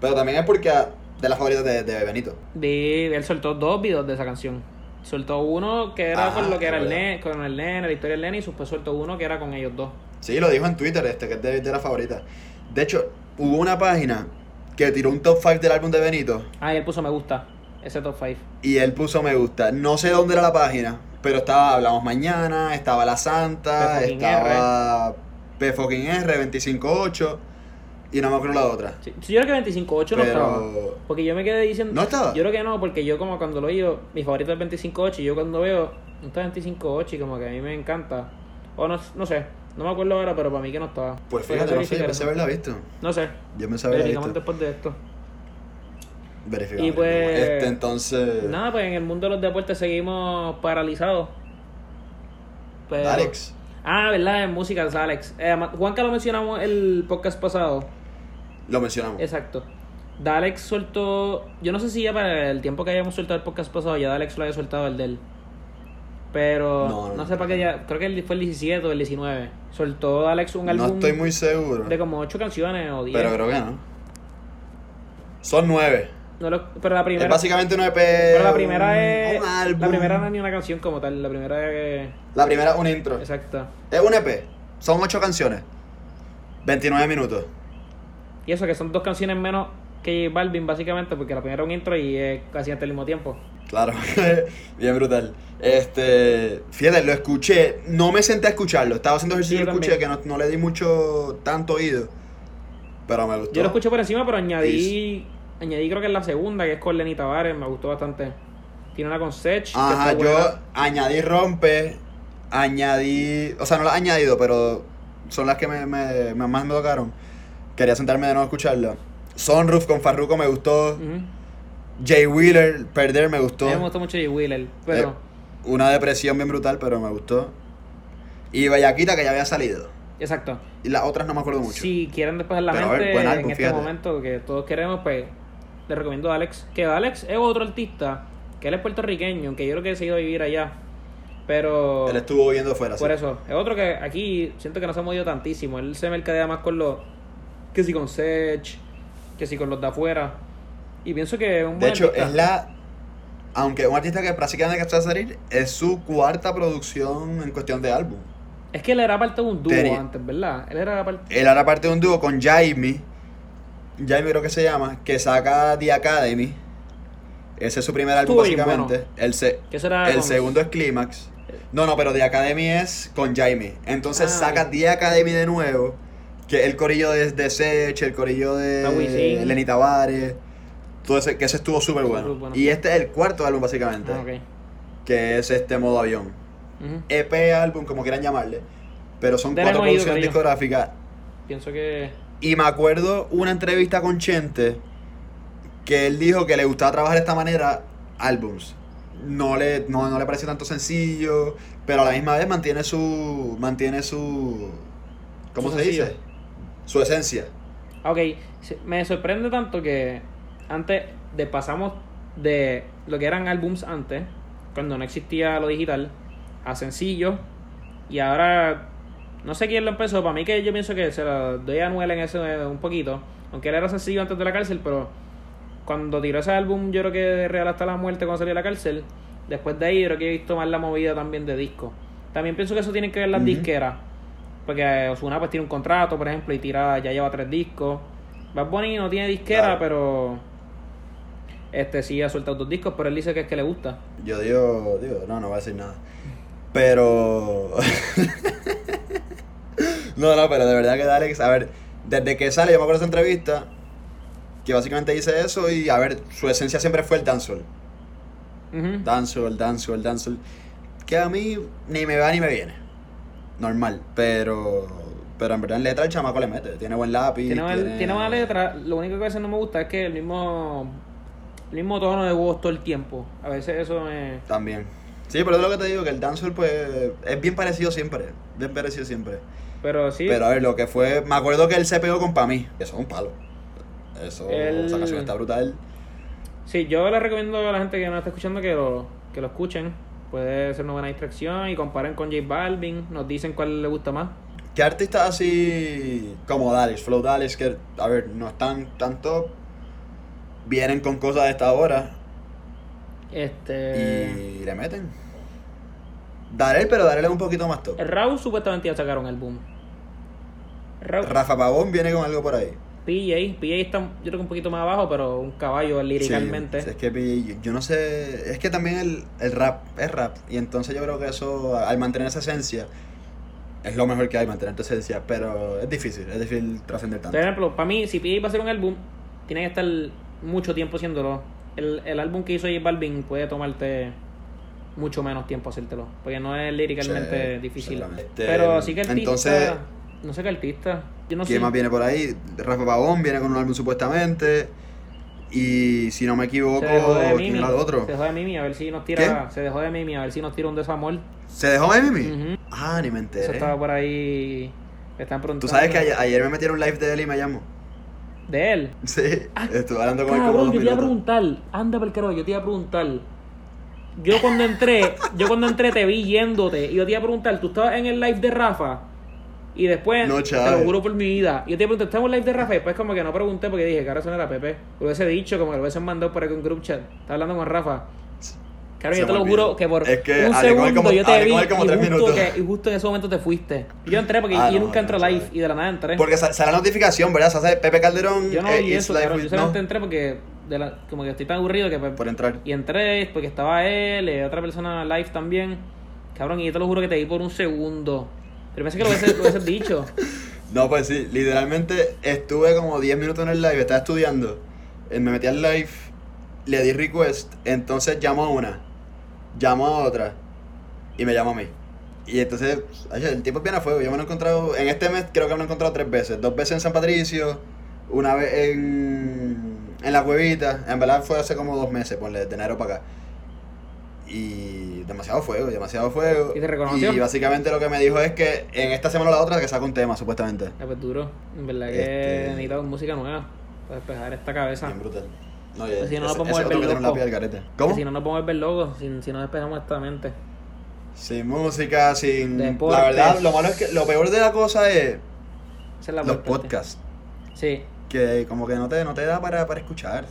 Pero también es porque de las favoritas de, de Benito. Vi, él soltó dos videos de esa canción. Soltó uno que era con lo que era el nene, con el nene, la historia del nene, y después soltó uno que era con ellos dos. Sí, lo dijo en Twitter este, que es de, de las favoritas. De hecho, hubo una página que tiró un top 5 del álbum de Benito Ah, y él puso me gusta, ese top 5. y él puso me gusta. No sé dónde era la página, pero estaba Hablamos Mañana, estaba La Santa, P estaba P fucking R 258 y no me acuerdo la otra. Sí, yo creo que 25-8 no Pero- estaba. Porque yo me quedé diciendo. ¿No estaba? Yo creo que no, porque yo como cuando lo oigo, mi favorito es 25-8 y yo cuando veo un 25-8 y como que a mí me encanta. O no, no sé, no me acuerdo ahora, pero para mí que no estaba. Pues fíjate, no sé, yo pensé haberla visto. No sé. Yo pensé haberla visto. después de esto. Verificamos. Y pues- Este, entonces. Nada, pues en el mundo de los deportes seguimos paralizados. Pero- Alex. Ah, verdad, en música es Alex. Eh, Juanca lo mencionamos el podcast pasado. Lo mencionamos. Exacto. Dalex soltó. Yo no sé si ya para el tiempo que hayamos soltado el podcast pasado, ya Dalex lo haya soltado el de él. Pero No, no, no. sé para qué ya. Creo que fue el 17 o el 19. Soltó Alex un No álbum estoy muy seguro. de como 8 canciones o 10. Pero creo que no. Son nueve. No lo- pero la primera. es básicamente un EP. pero la primera es. Un álbum. La primera no es ni una canción como tal. La primera es. La primera, un intro. Exacto. Es un EP. Son ocho canciones. 29 minutos. Y eso que son dos canciones menos que Balvin, básicamente, porque la primera es un intro y es casi hasta el mismo tiempo. Claro, [laughs] bien brutal. Este, fíjate, lo escuché, no me senté a escucharlo, estaba haciendo ejercicio y escuché, que no, no le di mucho, tanto oído, pero me gustó. Yo lo escuché por encima, pero añadí. Añadí creo que es la segunda, que es con Lenny Tavares, me gustó bastante. Tiene una con Sech. Ajá, yo buena. añadí Rompe, añadí, o sea, no las he añadido, pero son las que me, me- me- más me tocaron. Quería sentarme de nuevo a escucharla. Sunroof con Farruko me gustó. Jay Wheeler, Perder me A gustó. mí me gustó mucho J Wheeler, pero. Eh, una depresión bien brutal, pero me gustó. Y Bellaquita, que ya había salido. Exacto. Y las otras no me acuerdo mucho. Si quieren después en la Pero, a ver, mente, álbum, en este fíjate. momento que todos queremos, pues les recomiendo a Alex. Que Alex es otro artista, que él es puertorriqueño, aunque yo creo que ha ido a vivir allá. Pero. Él estuvo viendo fuera. Por sí. eso, es otro que aquí siento que no se ha movido tantísimo. Él se mercadea más con los. Que si con Sech, que si con los de afuera. Y pienso que es un De buen hecho, artista. es la. Aunque un artista que prácticamente acaba de salir, es su cuarta producción en cuestión de álbum. Es que él era parte de un dúo Tenía- antes, ¿verdad? Él era parte. Él era parte de un dúo con Jaime. Jaime creo que se llama, que saca The Academy. Ese es su primer álbum, básicamente. bueno. El, se- Que eso era el segundo es Climax. No, no, pero The Academy es con Jaime. Entonces Ah, saca. The Academy de nuevo. Que el corillo de, de Sech, el corillo de Lenny Tavares. Todo ese, que ese estuvo súper bueno. Y este es el cuarto álbum, básicamente. Ah. Que es este modo avión. EP álbum, como quieran llamarle. Pero son cuatro producciones discográficas. Pienso que. Y me acuerdo una entrevista con Chente que él dijo que le gustaba trabajar de esta manera álbums. No le, no, no le pareció tanto sencillo, pero a la misma vez mantiene su. mantiene su. ¿Cómo Su se sencillo. dice? Su esencia. Ok, me sorprende tanto que antes de pasamos de lo que eran álbums antes, cuando no existía lo digital, a sencillo, y ahora no sé quién lo empezó, para mí que yo pienso que se lo doy a Anuel en eso eh, un poquito, aunque él era sencillo antes de la cárcel, pero cuando tiró ese álbum yo creo que de Real hasta la muerte cuando salió de la cárcel, después de ahí yo creo que he visto más la movida también de disco. También pienso que eso tiene que ver las disqueras. Porque Osuna pues tiene un contrato, por ejemplo, y tira, ya lleva tres discos. Bad Bunny no tiene disquera, Claro. pero este sí ha soltado dos discos, pero él dice que es que le gusta. Yo digo, digo, no, no voy a decir nada. Pero. [laughs] no, no, pero de verdad que Alex, a ver, desde que sale, yo me acuerdo de esa entrevista, que básicamente dice eso y, a ver, su esencia siempre fue el dancehall. Ujú. Dancehall, dancehall, dancehall. Que a mí ni me va ni me viene. Normal, pero. Pero en verdad en letra el chamaco le mete. Tiene buen lápiz. Tiene, buen- tiene buena letra, lo único que a veces no me gusta es que el mismo el mismo tono de voz todo el tiempo. A veces eso me... También. Sí, pero es lo que te digo, que el dancehall pues es bien parecido siempre. Bien parecido siempre. Pero sí, Pero a ver, lo que fue. Me acuerdo que él se pegó con Pa' mí. Eso es un palo. Eso. El- Esa canción está brutal. sí, yo le recomiendo a la gente que no está escuchando que lo, que lo escuchen. Puede ser una buena distracción y comparen con J Balvin. Nos dicen cuál le gusta más. ¿Qué artistas así como Dallas, Flow Dallas, que a ver, no están tan top, vienen con cosas de esta hora Este... y le meten? Darel, pero Darel es un poquito más top. El Raúl supuestamente ya sacaron el boom. Raúl, Rafa Pavón viene con algo por ahí. PJ, PJ está yo creo que un poquito más abajo, pero un caballo liricalmente. Sí, es que PJ, yo no sé, es que también el, el rap es rap y entonces yo creo que eso, al mantener esa esencia, es lo mejor que hay, mantener tu esencia, pero es difícil, es difícil trascender tanto. Por ejemplo, para mí, si PA va a hacer un álbum, tiene que estar mucho tiempo haciéndolo. El, el álbum que hizo J Balvin puede tomarte mucho menos tiempo hacértelo, porque no es líricamente Sí, difícil. Pero sí que artista, Entonces- no sé qué artista. Yo no sé. ¿Quién más viene por ahí? Rafa Pavón viene con un álbum supuestamente. Y si no me equivoco, ¿quién era el otro? Se dejó de Mimi a ver si nos tira. Se dejó de Mimi a ver si nos tira un desamor. ¿Se dejó de Mimi? Ah, ni me Eso enteré. estaba por ahí. Están preguntando. Tú sabes que ayer, ayer me metieron un live de él y me llamó. De él. Sí, estuve hablando con él como Cabrón, dos yo te iba a preguntar. Anda por carajo, yo te iba a preguntar. Yo cuando entré, yo cuando entré te vi yéndote. Y yo te iba a preguntar, tú estabas en el live de Rafa. Y después, No, te lo juro por mi vida. Yo te pregunté, ¿estás en el live de Rafa? Y después como que no pregunté porque dije, cara, eso no era Pepe. Lo hubiese dicho, como que lo hubiesen mandado por aquí un group chat. Estaba hablando con Rafa. Claro, Se yo te lo juro que por Es que un segundo como- yo te vi y, justo que, y justo en ese momento te fuiste. Yo entré porque Ah, yo no, nunca entro no, live y de la nada entré. Porque sa- sale la notificación, ¿verdad? Se hace Pepe Calderón. Yo no eh, vi eso, with- Yo solamente entré porque de la, como que estoy tan aburrido que pues, por entrar. y entré porque estaba él, y otra persona live también. Cabrón, y yo te lo juro que te vi por un segundo. Pero pensé que lo hubieses, lo hubieses dicho. No, pues sí, literalmente estuve como 10 minutos en el live, estaba estudiando. eh, Me metí al live, le di request, entonces llamo a una, llamo a otra y me llamo a mí. Y entonces, el tiempo es bien a fuego. Yo me lo he encontrado, en este mes creo que me lo he encontrado tres veces. Dos veces en San Patricio, una vez en, en la cuevita. En verdad fue hace como dos meses, ponle, de enero para acá. Y demasiado fuego, demasiado fuego. ¿Y te reconoció? Y básicamente lo que me dijo es que en esta semana o la otra que saca un tema, supuestamente. Ya, pues duro. En verdad que Este- necesito música nueva para despejar esta cabeza. Bien brutal. No, y Pues si no, nos podemos volver locos. ¿Cómo? si no nos podemos ver locos, si, si no despejamos esta mente. Sin música, sin... Deportes. La verdad, lo malo es que lo peor de la cosa es es la los podcasts. Sí. Que como que no te, no te da para, para escuchar.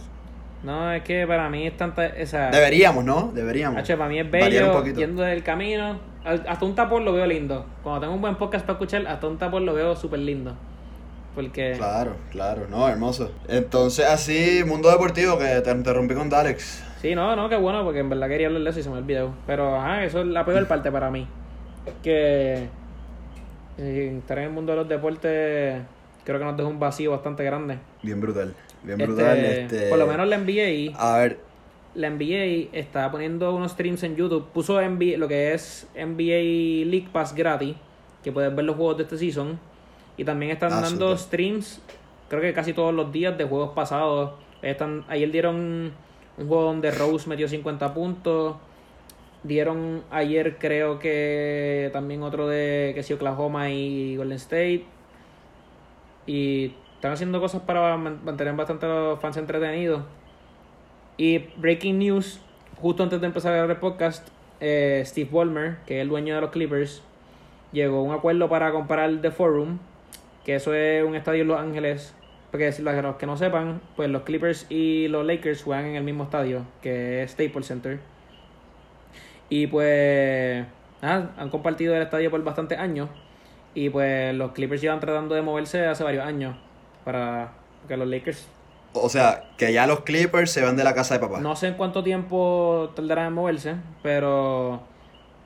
No, es que para mí es tanta. Esa, Deberíamos, ¿no? Deberíamos. Hacho, para mí es bello yendo del camino. Hasta un tapón lo veo lindo. Cuando tengo un buen podcast para escuchar, hasta un tapón lo veo súper lindo. Porque. Claro, claro, no, hermoso. Entonces, así, mundo deportivo, que te interrumpí con Dalex. Sí, no, no, qué bueno, porque en verdad quería hablar de eso y se me olvidó. Pero, ajá, eso es la peor parte para mí. Que. eh, estar en el mundo de los deportes. Creo que nos deja un vacío bastante grande. Bien brutal, bien Este, brutal. Este... Por lo menos la NBA. A ver, La NBA está poniendo unos streams en YouTube. Puso NBA, lo que es NBA League Pass gratis. Que puedes ver los juegos de este season. Y también están Ah, dando streams. Creo que casi todos los días de juegos pasados. Están, ayer dieron un juego donde Rose metió 50 puntos. Dieron ayer creo que también otro de que sí, Oklahoma y Golden State. Y están haciendo cosas para man- mantener bastante a los fans entretenidos. Y breaking news, justo antes de empezar a grabar el podcast, eh, Steve Ballmer, que es el dueño de los Clippers, llegó a un acuerdo para comprar The Forum, que eso es un estadio en Los Ángeles. Porque si los que no sepan, pues los Clippers y los Lakers juegan en el mismo estadio, que es Staples Center. Y pues han compartido el estadio por bastantes años. Y pues los Clippers llevan tratando de moverse hace varios años para que los Lakers o sea, que ya los Clippers se van de la casa de papá. no sé en cuánto tiempo tardarán en moverse, pero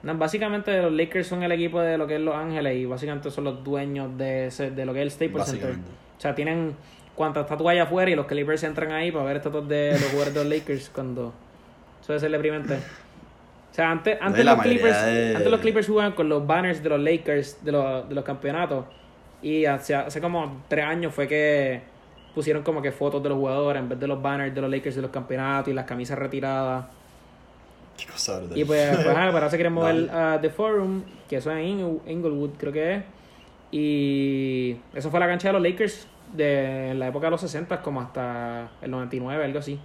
no, básicamente los Lakers son el equipo de lo que es Los Ángeles y básicamente son los dueños de, ese- de lo que es el Staples Center. O sea, tienen cuantas estatuas allá afuera y los Clippers entran ahí para ver estatuas de los jugadores de los Lakers cuando eso ser deprimente. O sea, antes, antes, los Clippers, de- antes los Clippers jugaban con los banners de los Lakers de los, de los campeonatos y hace, hace como tres años fue que pusieron como que fotos de los jugadores en vez de los banners de los Lakers de los campeonatos y las camisas retiradas. Qué cosa. Y pues, pues ah, se quieren mover [laughs] a The Forum, que eso es en Ingl- Inglewood, creo que es. Y eso fue la cancha de los Lakers de la época de los 60, como hasta el 99, algo así.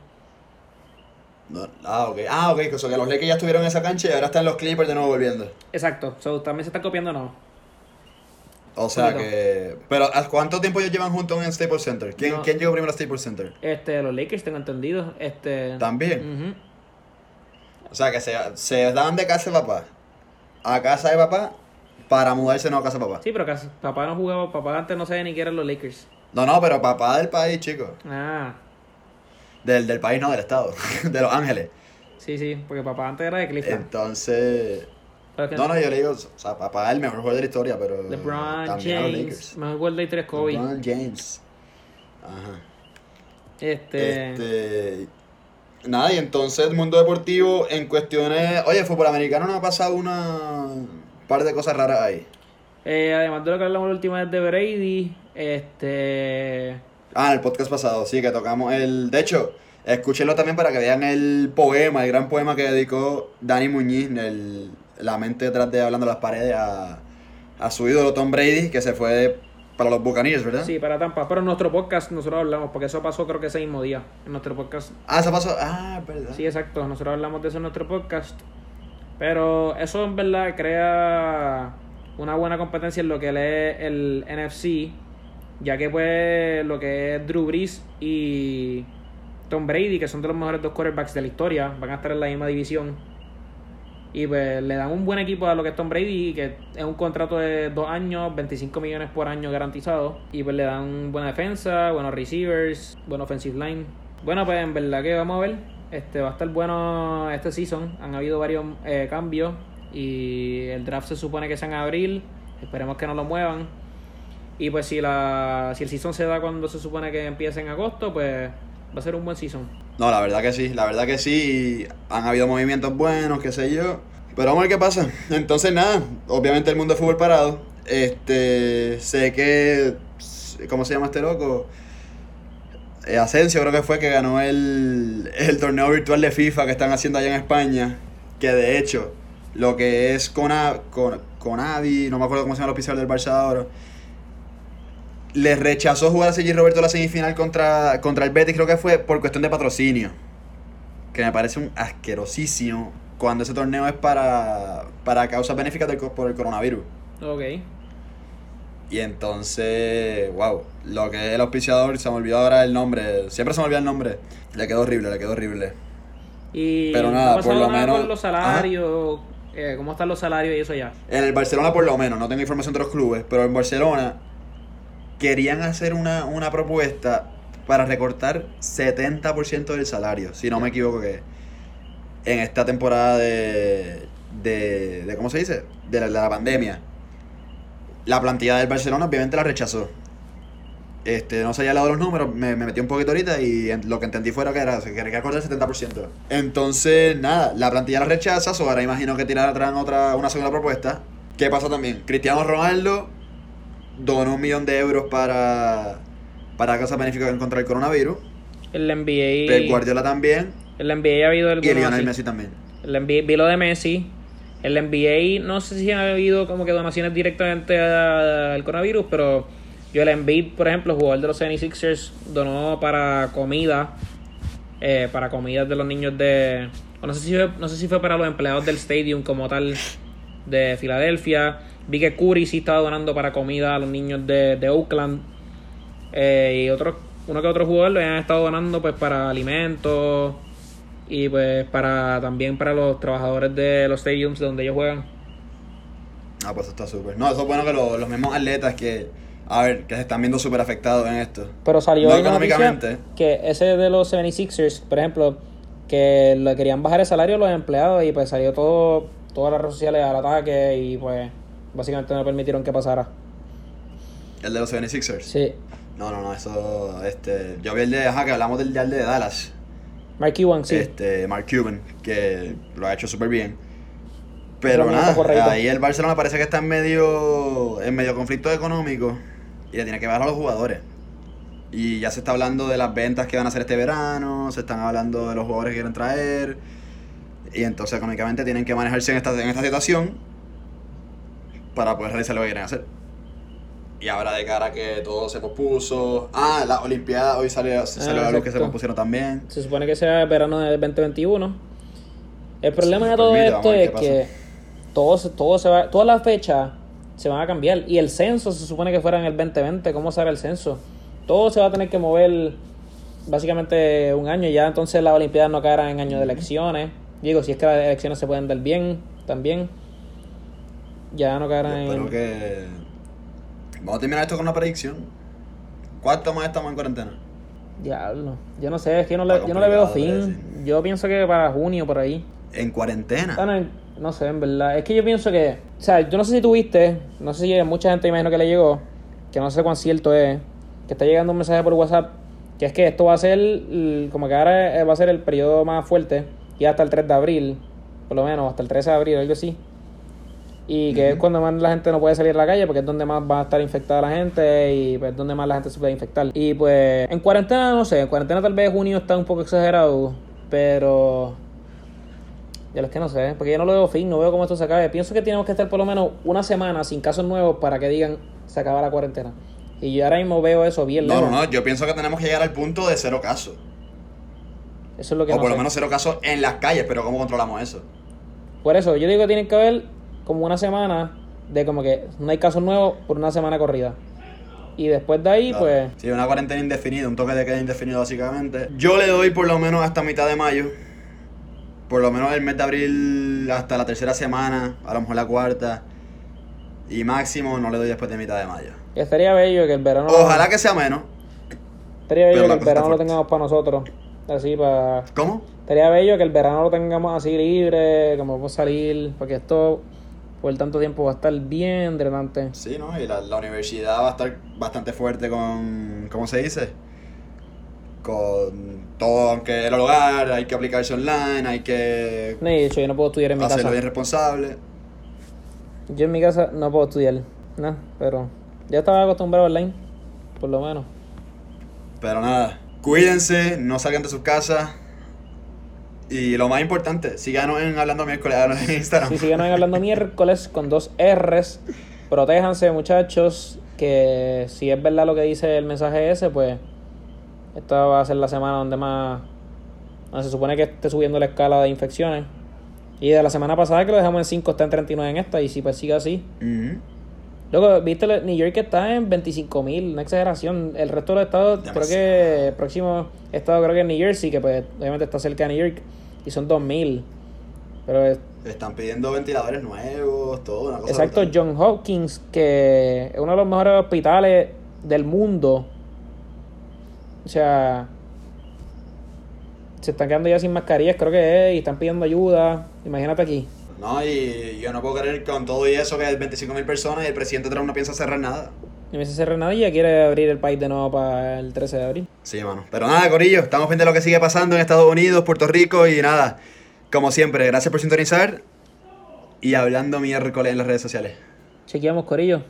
No, ah, ok. Ah, ok. O sea, que los Lakers ya estuvieron en esa cancha y ahora están los Clippers de nuevo volviendo. Exacto, so, también se está copiando, ¿no? O sea Poquito. que... Pero ¿a cuánto tiempo ellos llevan juntos en Staples Center? ¿Quién, No. ¿quién llegó primero a Staples Center? Este, los Lakers, tengo entendido. Este, También. Ujú. O sea que se, se daban de casa de papá a casa de papá para mudarse no a casa de papá. Sí, pero casi- papá no jugaba, papá antes no sabía ni qué eran los Lakers. No, no, pero papá del país, chicos. Ah, Del, del país, no, del estado. [laughs] de Los Ángeles. sí, sí, porque papá antes era de Cleveland. Entonces... Es que No, no, yo le digo, o sea, para pagar el mejor jugador de la historia, pero. LeBron también a los James. Lakers. Mejor gol de tres Kobe. LeBron James. Ajá. Este. Este. Nada, y entonces el mundo deportivo en cuestiones. Oye, fútbol americano no ha pasado una. par de cosas raras ahí. eh, además de lo que hablamos la última vez de Brady, este. Ah, en el podcast pasado, sí, que tocamos el. De hecho, escúchenlo también para que vean el poema, el gran poema que dedicó Dani Muñiz, el, la mente detrás de Hablando las Paredes, a, a su ídolo Tom Brady, que se fue para los Buccaneers, ¿verdad? Sí, para Tampa. Pero en nuestro podcast nosotros hablamos, porque eso pasó creo que ese mismo día. En nuestro podcast. Ah, eso pasó. Ah, verdad. Sí, exacto. Nosotros hablamos de eso en nuestro podcast. Pero eso en verdad crea una buena competencia en lo que es el NFC. Ya que pues lo que es Drew Brees y Tom Brady, que son de los mejores dos quarterbacks de la historia, van a estar en la misma división. Y pues le dan un buen equipo a lo que es Tom Brady, que es un contrato de dos años, 25 millones por año garantizado. Y pues le dan buena defensa, buenos receivers, buen offensive line. Bueno, pues en verdad que vamos a ver. Este va a estar bueno este season. Han habido varios eh, cambios. Y el draft se supone que es en abril. Esperemos que no lo muevan. Y pues si la si el season se da cuando se supone que empieza en agosto, pues va a ser un buen season. No, la verdad que sí, la verdad que sí. Han habido movimientos buenos, qué sé yo. Pero vamos a ver qué pasa. [laughs] Entonces, nada, obviamente el mundo de fútbol parado. Este, sé que. ¿Cómo se llama este loco? Eh, Asensio creo que fue que ganó el, [laughs] el torneo virtual de FIFA que están haciendo allá en España. Que de hecho, lo que es con, Conavi, no me acuerdo cómo se llama el oficial del Barça ahora. Le rechazó jugar a Sergi Roberto la semifinal contra, contra el Betis, creo que fue por cuestión de patrocinio. Que me parece un asquerosísimo cuando ese torneo es para, para causas benéficas del por el coronavirus. Ok. Y entonces, wow, lo que es el auspiciador, se me olvidó ahora el nombre, siempre se me olvida el nombre. Le quedó horrible, le quedó horrible. Y Pero nada, por lo menos- con los salarios, eh, cómo están los salarios y eso ya. En el Barcelona por lo menos, no tengo información de los clubes, pero en Barcelona querían hacer una, una propuesta para recortar 70% del salario, si no me equivoco que en esta temporada de, de, de ¿cómo se dice? De la, de la pandemia. La plantilla del Barcelona obviamente la rechazó. Este, no sé ya al lado de los números, me, me metí un poquito ahorita y en- lo que entendí fuera que era, se quería recortar el 70%. Entonces, nada, la plantilla la rechaza, so ahora imagino que tirarán otra, una segunda propuesta. ¿Qué pasa también? Cristiano Ronaldo donó un millón de euros para, para cosas benéficas en contra del coronavirus. El NBA. Pep Guardiola también. El NBA ha habido Y algunos Lionel así. Messi también. El NBA, vi lo de Messi. El NBA, no sé si ha habido como que donaciones directamente al coronavirus, pero yo el Embiid, por ejemplo, jugador de los 76ers, donó para comida, eh, para comidas de los niños de... no sé, si fue, no sé si fue para los empleados del stadium como tal de Filadelfia. Vi que Curry sí estaba donando para comida a los niños de, de Oakland. Eh, y otros, uno que otro jugador le han estado donando pues para alimentos y pues para también para los trabajadores de los stadiums donde ellos juegan. Ah, pues eso está súper. No, eso es bueno que lo- los mismos atletas que, a ver, que se están viendo súper afectados en esto. Pero salió No económicamente. que ese de los 76ers, por ejemplo, que le querían bajar el salario a los empleados y pues salió todo todas las redes sociales al ataque y pues básicamente no permitieron que pasara. El de los 76ers. Sí. No, no, no, eso, este, yo vi el de, ajá, que hablamos del, del de Dallas, Mark Cuban, sí. este, Mark Cuban, que lo ha hecho súper bien. Pero nada, correcto. ahí el Barcelona parece que está en medio, en medio conflicto económico y le tiene que bajar a los jugadores. Y ya se está hablando de las ventas que van a hacer este verano, se están hablando de los jugadores que quieren traer. Y entonces económicamente tienen que manejarse en esta, en esta situación para poder realizar lo que quieren hacer. Y ahora de cara a que todo se pospuso. Ah, la Olimpiada hoy salió, salió Ah, la luz que se pospusieron también. Se supone que sea el verano del 2021. El problema Sí, de todo permite, esto vamos es que todo, se- todo se va, todas las fechas se van a cambiar. Y el censo se supone que fuera en el 2020. ¿Cómo será el censo? Todo se va a tener que mover básicamente un año. Ya entonces las Olimpiadas no caerán en año de elecciones. Digo, si es que las elecciones se pueden dar bien también. Ya no caerán espero en... que. Vamos a terminar esto con una predicción. ¿Cuánto más estamos en cuarentena? Diablo. Yo no sé, es que yo no le, yo no le veo fin. Yo pienso que para junio por ahí. En cuarentena. En- No sé, en verdad. Es que yo pienso que. O sea, yo no sé si tuviste. No sé si mucha gente imagino que le llegó. Que no sé cuán cierto es. Que está llegando un mensaje por WhatsApp. Que es que esto va a ser. Como que ahora eh, va a ser el periodo más fuerte. Y hasta el 3 de abril. Por lo menos, hasta el 13 de abril, algo así. Y que es cuando más la gente no puede salir a la calle porque es donde más va a estar infectada la gente y pues, es donde más la gente se puede infectar. Y pues en cuarentena, no sé, en cuarentena tal vez junio está un poco exagerado, pero ya es que no sé, porque yo no lo veo fin, no veo cómo esto se acabe. Pienso que tenemos que estar por lo menos una semana sin casos nuevos para que digan se acaba la cuarentena. Y yo ahora mismo veo eso bien No, lejos. no, no. Yo pienso que tenemos que llegar al punto de cero casos. Eso es lo que O no por lo menos cero casos en las calles, pero ¿cómo controlamos eso? Por eso, yo digo que tienen que haber como una semana de como que no hay casos nuevos por una semana corrida. Y después de ahí, Claro. pues, Sí, una cuarentena indefinida, un toque de queda indefinido básicamente. Yo le doy por lo menos hasta mitad de mayo. Por lo menos el mes de abril hasta la tercera semana, a lo mejor la cuarta. Y máximo no le doy después de mitad de mayo. estaría bello que el verano... Ojalá que sea menos. Estaría bello que el verano lo tengamos para nosotros. Así para... ¿Cómo? Estaría bello que el verano lo tengamos así libre, como podemos salir, porque esto por tanto tiempo va a estar bien drenante. Sí, ¿no? Y la, la universidad va a estar bastante fuerte con. ¿Cómo se dice? Con todo, aunque el hogar, hay que aplicarse online, hay que No, de hecho, yo no puedo estudiar en mi hacerlo casa. bien responsable. Yo en mi casa no puedo estudiar, no, pero ya estaba acostumbrado online, por lo menos. Pero nada, cuídense, no salgan de sus casas. Y lo más importante, síganos en Hablando Miércoles en Instagram. Si siguen hablando miércoles con dos R's, protéjanse muchachos, que si es verdad lo que dice el mensaje ese, pues esta va a ser la semana donde más donde se supone que esté subiendo la escala de infecciones. Y de la semana pasada que lo dejamos en 5 está en 39 en esta y si pues sigue así. Ujú. Luego, viste, New York está en 25 mil, una exageración. El resto de los estados, creo que el próximo estado creo que es New Jersey, que pues obviamente está cerca de New York, y son 2 mil. Pero es- Están pidiendo ventiladores nuevos, todo, una cosa. Exacto, brutal. John Hopkins, que es uno de los mejores hospitales del mundo. O sea, se están quedando ya sin mascarillas, creo que es, y están pidiendo ayuda. Imagínate aquí. No, y yo no puedo creer con todo y eso que hay 25 mil personas y el presidente Trump no piensa cerrar nada. Y me dice ya quiere abrir el país de nuevo para el 13 de abril. Sí, mano. Pero nada, Corillo, estamos de lo que sigue pasando en Estados Unidos, Puerto Rico y nada. Como siempre, gracias por sintonizar y hablando miércoles en las redes sociales. Chequeamos, Corillo.